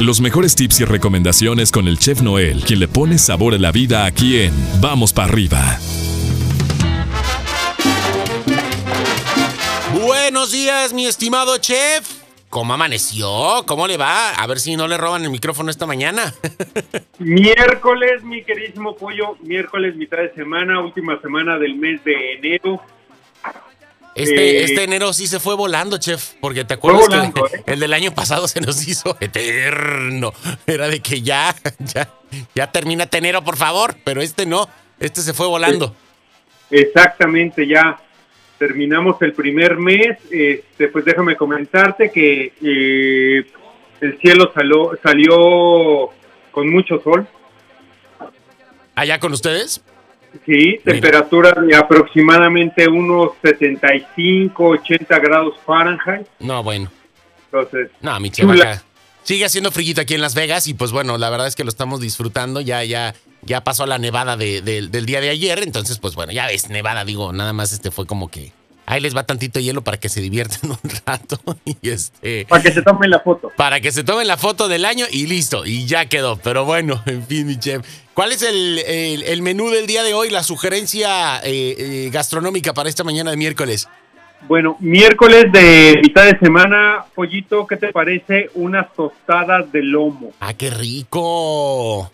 Los mejores tips y recomendaciones con el chef Noel, quien le pone sabor a la vida aquí en Vamos para arriba. Buenos días, mi estimado chef. ¿Cómo amaneció? ¿Cómo le va? A ver si no le roban el micrófono esta mañana. miércoles, mi queridísimo pollo, miércoles, mitad de semana, última semana del mes de enero. Este, eh, este enero sí se fue volando, chef, porque te acuerdas que ¿eh? el del año pasado se nos hizo eterno. Era de que ya, ya, ya termina enero, por favor, pero este no, este se fue volando. Exactamente, ya terminamos el primer mes, este, pues déjame comentarte que eh, el cielo salió, salió con mucho sol. ¿Allá con ustedes? Sí, temperatura de aproximadamente unos 75, 80 grados Fahrenheit. No, bueno. Entonces, no, mi. Sigue haciendo frío aquí en Las Vegas y pues bueno, la verdad es que lo estamos disfrutando. Ya, ya, ya pasó la nevada del día de ayer, entonces pues bueno, ya ves, nevada, digo, nada más este fue como que ahí les va tantito hielo para que se diviertan un rato y este para que se tomen la foto. Para que se tomen la foto del año y listo, y ya quedó. Pero bueno, en fin, mi chef. ¿Cuál es el, menú del día de hoy, la sugerencia eh, eh, gastronómica para esta mañana de miércoles? Bueno, miércoles de mitad de semana, pollito, ¿qué te parece? Unas tostadas de lomo. ¡Ah, qué rico!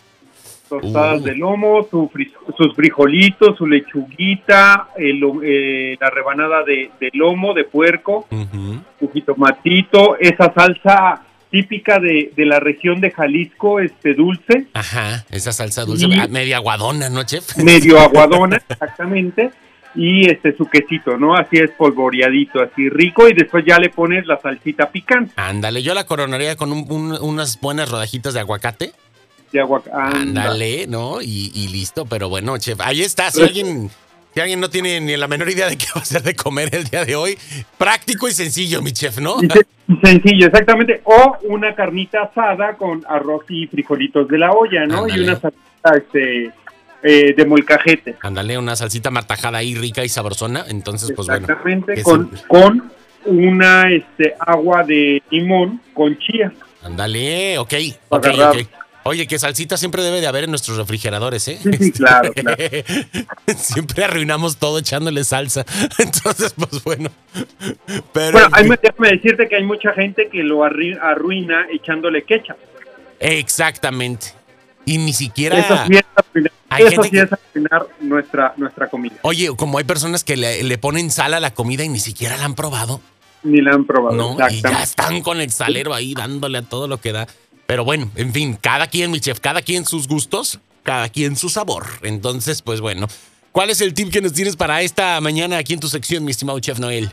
Tostadas de lomo, sus frijolitos, su lechuguita, eh, la rebanada de, lomo, de puerco, su jitomatito, esa salsa típica de, la región de Jalisco, este dulce. Ajá, esa salsa dulce, medio aguadona, ¿no, chef? Medio aguadona, exactamente. Y este su quesito, ¿no? Así es polvoreadito, así rico, y después ya le pones la salsita picante. Ándale, yo la coronaría con unas buenas rodajitas de aguacate Ándale, ¿no? Y, listo, pero bueno, chef, ahí está. Si alguien, si alguien no tiene ni la menor idea de qué va a hacer de comer el día de hoy, práctico y sencillo, mi chef, ¿no? Sencillo, exactamente. O una carnita asada con arroz y frijolitos de la olla, ¿no? Y una salsita este, eh, de molcajete. Ándale, una salsita martajada ahí rica y sabrosona. Entonces, pues bueno. Exactamente, con, con una este, agua de limón con chía. Ándale, ok, ok, ok. Oye, que salsita siempre debe de haber en nuestros refrigeradores, ¿eh? Sí, claro, claro. siempre arruinamos todo echándole salsa. Entonces, pues bueno. Pero bueno, hay, déjame decirte que hay mucha gente que lo arruina echándole ketchup. Exactamente. Y ni siquiera. Eso sí es arruinar, nuestra, nuestra comida. Oye, como hay personas que le, ponen sal a la comida y ni siquiera la han probado. Ni la han probado. No, y ya están con el salero ahí dándole a todo lo que da. Pero bueno, en fin, cada quien, mi chef, cada quien sus gustos, cada quien su sabor. Entonces, pues bueno, ¿cuál es el tip que nos tienes para esta mañana aquí en tu sección, mi estimado chef Noel?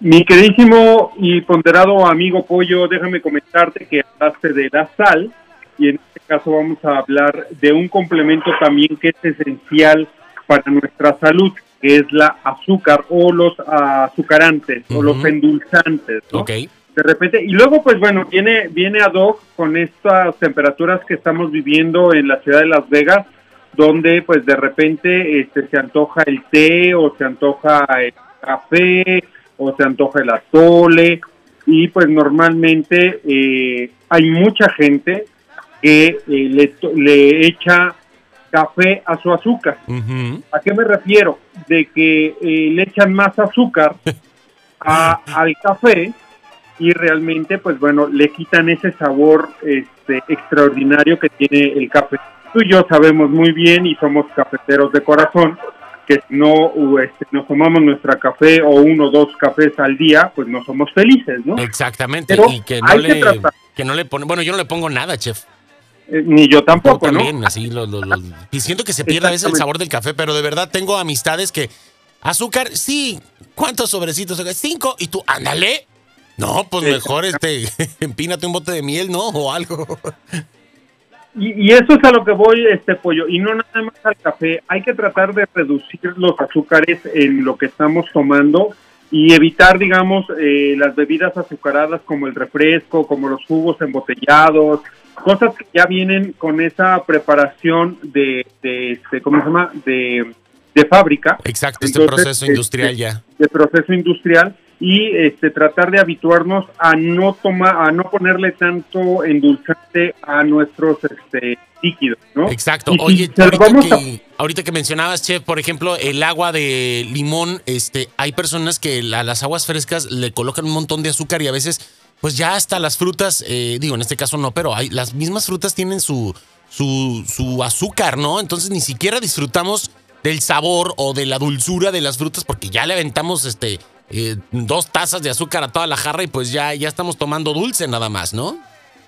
Mi queridísimo y ponderado amigo Pollo, déjame comentarte que hablaste de la sal y en este caso vamos a hablar de un complemento también que es esencial para nuestra salud, que es la azúcar o los azucarantes o los endulzantes. ¿no? De repente, y luego pues bueno, viene, viene ad hoc con estas temperaturas que estamos viviendo en la ciudad de Las Vegas, donde pues de repente este, se antoja el té o se antoja el café o se antoja el atole y pues normalmente eh, hay mucha gente que eh, le, le, echa café a su azúcar. ¿A qué me refiero? De que eh, le echan más azúcar a, al café y realmente, pues bueno, le quitan ese sabor este, extraordinario que tiene el café. Tú y yo sabemos muy bien y somos cafeteros de corazón que si no este, nos tomamos nuestra café o uno o dos cafés al día, pues no somos felices, ¿no? Exactamente, y que no, le, que, no le pone, bueno, yo no le pongo nada, chef. Eh, ni yo tampoco, también, así, y siento que se pierde a veces el sabor del café, pero de verdad tengo amistades que, azúcar, sí, ¿cuántos sobrecitos? Cinco, y tú, ándale, no, pues mejor este, empínate un bote de miel, ¿no? O algo. Y, eso es a lo que voy, este pollo, y no nada más al café. Hay que tratar de reducir los azúcares en lo que estamos tomando y evitar, digamos, eh, las bebidas azucaradas como el refresco, como los jugos embotellados, cosas que ya vienen con esa preparación de, de este, ¿cómo se llama? De, de fábrica. Exacto, este proceso industrial este, ya. De proceso industrial y este, tratar de habituarnos a no tomar, a no ponerle tanto endulzante a nuestros este, líquidos, ¿no? Exacto. Y si Oye, se lo ahorita vamos a- que, ahorita que mencionabas, chef, por ejemplo, el agua de limón, este, hay personas que a las aguas frescas le colocan un montón de azúcar y a veces, pues ya hasta las frutas, eh, digo, en este caso no, pero hay, las mismas frutas tienen su, su, su azúcar, ¿no? Entonces ni siquiera disfrutamos del sabor o de la dulzura de las frutas porque ya le aventamos, este, eh, dos tazas de azúcar a toda la jarra y pues ya, ya estamos tomando dulce nada más, ¿no?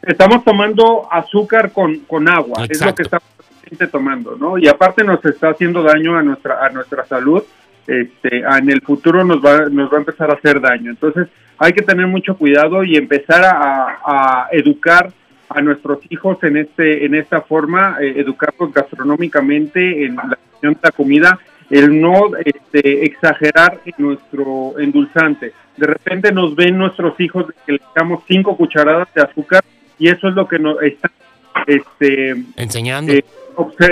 estamos tomando azúcar con, con agua, es lo que estamos tomando, ¿no? Y aparte nos está haciendo daño a nuestra a nuestra salud, este, en el futuro nos va nos va a empezar a hacer daño. Entonces hay que tener mucho cuidado y empezar a, a educar a nuestros hijos en este en esta forma, eh, educarlos gastronómicamente en la cuestión de la comida, el no este, exagerar en nuestro endulzante. De repente nos ven nuestros hijos de que le echamos cinco cucharadas de azúcar y eso es lo que nos están este, Enseñando. eh,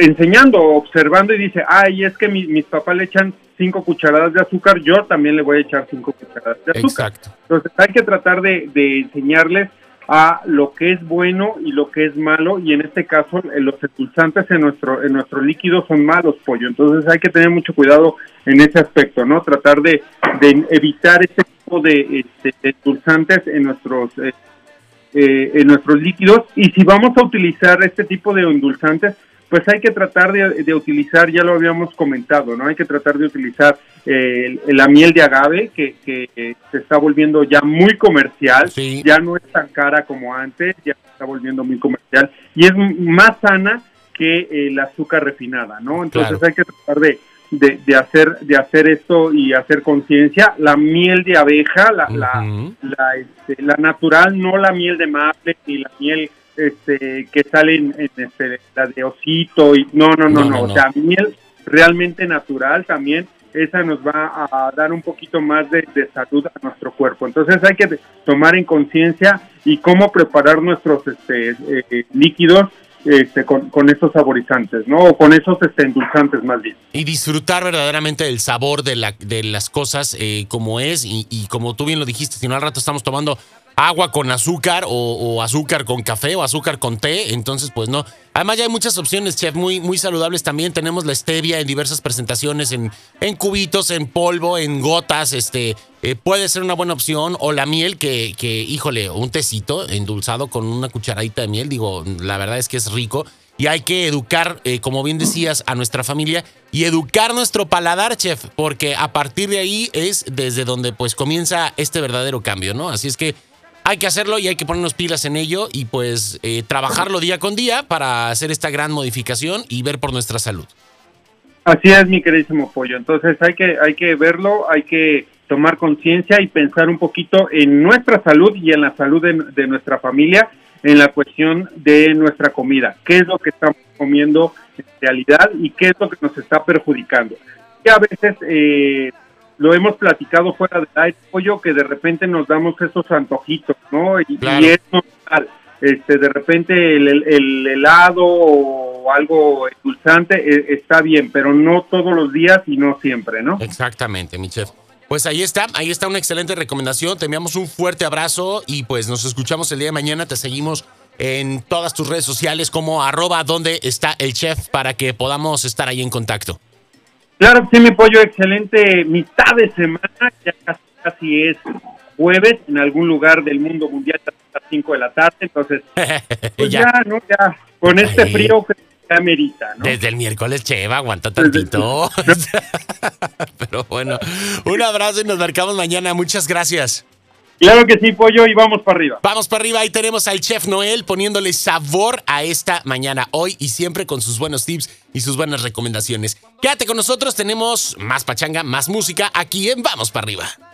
enseñando, observando y dice, ay, es que mi- mis papás le echan cinco cucharadas de azúcar, yo también le voy a echar cinco cucharadas de azúcar. Exacto. Entonces hay que tratar de, de enseñarles a lo que es bueno y lo que es malo y en este caso eh, los endulzantes en nuestro en nuestro líquido son malos pollo. Entonces hay que tener mucho cuidado en ese aspecto no tratar de, evitar este tipo de, este, de en nuestros eh, eh, en nuestros líquidos. Y si vamos a utilizar este tipo de endulzantes pues hay que tratar de, de utilizar, ya lo habíamos comentado, ¿no? Hay que tratar de utilizar eh, la miel de agave, que, que, eh, se está volviendo ya muy comercial, Sí. ya no es tan cara como antes, ya se está volviendo muy comercial, y es más sana que eh, el azúcar refinada, ¿no? Entonces Claro. hay que tratar de, de, de hacer de hacer esto y hacer conciencia. La miel de abeja, la, la, la, este, la natural, no la miel de maple ni la miel este, que sale en, este, la de osito. y No, no, no, No, no. O sea, miel realmente natural también. Esa nos va a dar un poquito más de, de salud a nuestro cuerpo. Entonces hay que tomar en conciencia y cómo preparar nuestros este, eh, líquidos este, con, con esos saborizantes, ¿no? O con esos este, endulzantes más bien. Y disfrutar verdaderamente del sabor de, la, de las cosas eh, como es y, y como tú bien lo dijiste, si no al rato estamos tomando agua con azúcar o, azúcar con café o azúcar con té, entonces pues no. Además ya hay muchas opciones, chef, muy, muy saludables también. Tenemos la stevia en diversas presentaciones, en, en cubitos, en polvo, en gotas, este, eh, puede ser una buena opción. O la miel que, que, híjole, un tecito endulzado con una cucharadita de miel, digo, la verdad es que es rico. Y hay que educar, eh, como bien decías, a nuestra familia y educar nuestro paladar, chef, porque a partir de ahí es desde donde pues comienza este verdadero cambio, ¿no? Así es que hay que hacerlo y hay que ponernos pilas en ello y pues eh, trabajarlo día con día para hacer esta gran modificación y ver por nuestra salud. Así es, mi queridísimo pollo. Entonces hay que, hay que verlo, hay que tomar conciencia y pensar un poquito en nuestra salud y en la salud de, nuestra familia, en la cuestión de nuestra comida. ¿Qué es lo que estamos comiendo en realidad y qué es lo que nos está perjudicando? Y a veces eh, lo hemos platicado fuera del aire, pollo, que de repente nos damos esos antojitos, ¿no? Y, Claro. y es normal. Este, de repente el, el- el helado o algo endulzante eh, está bien, pero no todos los días y no siempre, ¿no? Exactamente, mi chef. Pues ahí está, ahí está una excelente recomendación. Te enviamos un fuerte abrazo y pues nos escuchamos el día de mañana. Te seguimos en todas tus redes sociales como arroba donde está el chef para que podamos estar ahí en contacto. Claro que sí, mi pollo, excelente mitad de semana, ya casi, casi es jueves en algún lugar del mundo mundial a las 5 de la tarde, entonces, pues Ya. ya, ¿no? Ya, con este Ahí. frío que ya merita, ¿no? Desde el miércoles, Cheva, aguanta tantito. Pero bueno, un abrazo y nos marcamos mañana. Muchas gracias. Claro que sí, pollo, y vamos para arriba. Vamos para arriba, ahí tenemos al chef Noel poniéndole sabor a esta mañana, hoy y siempre con sus buenos tips y sus buenas recomendaciones. Quédate con nosotros, tenemos más pachanga, más música aquí en Vamos para arriba.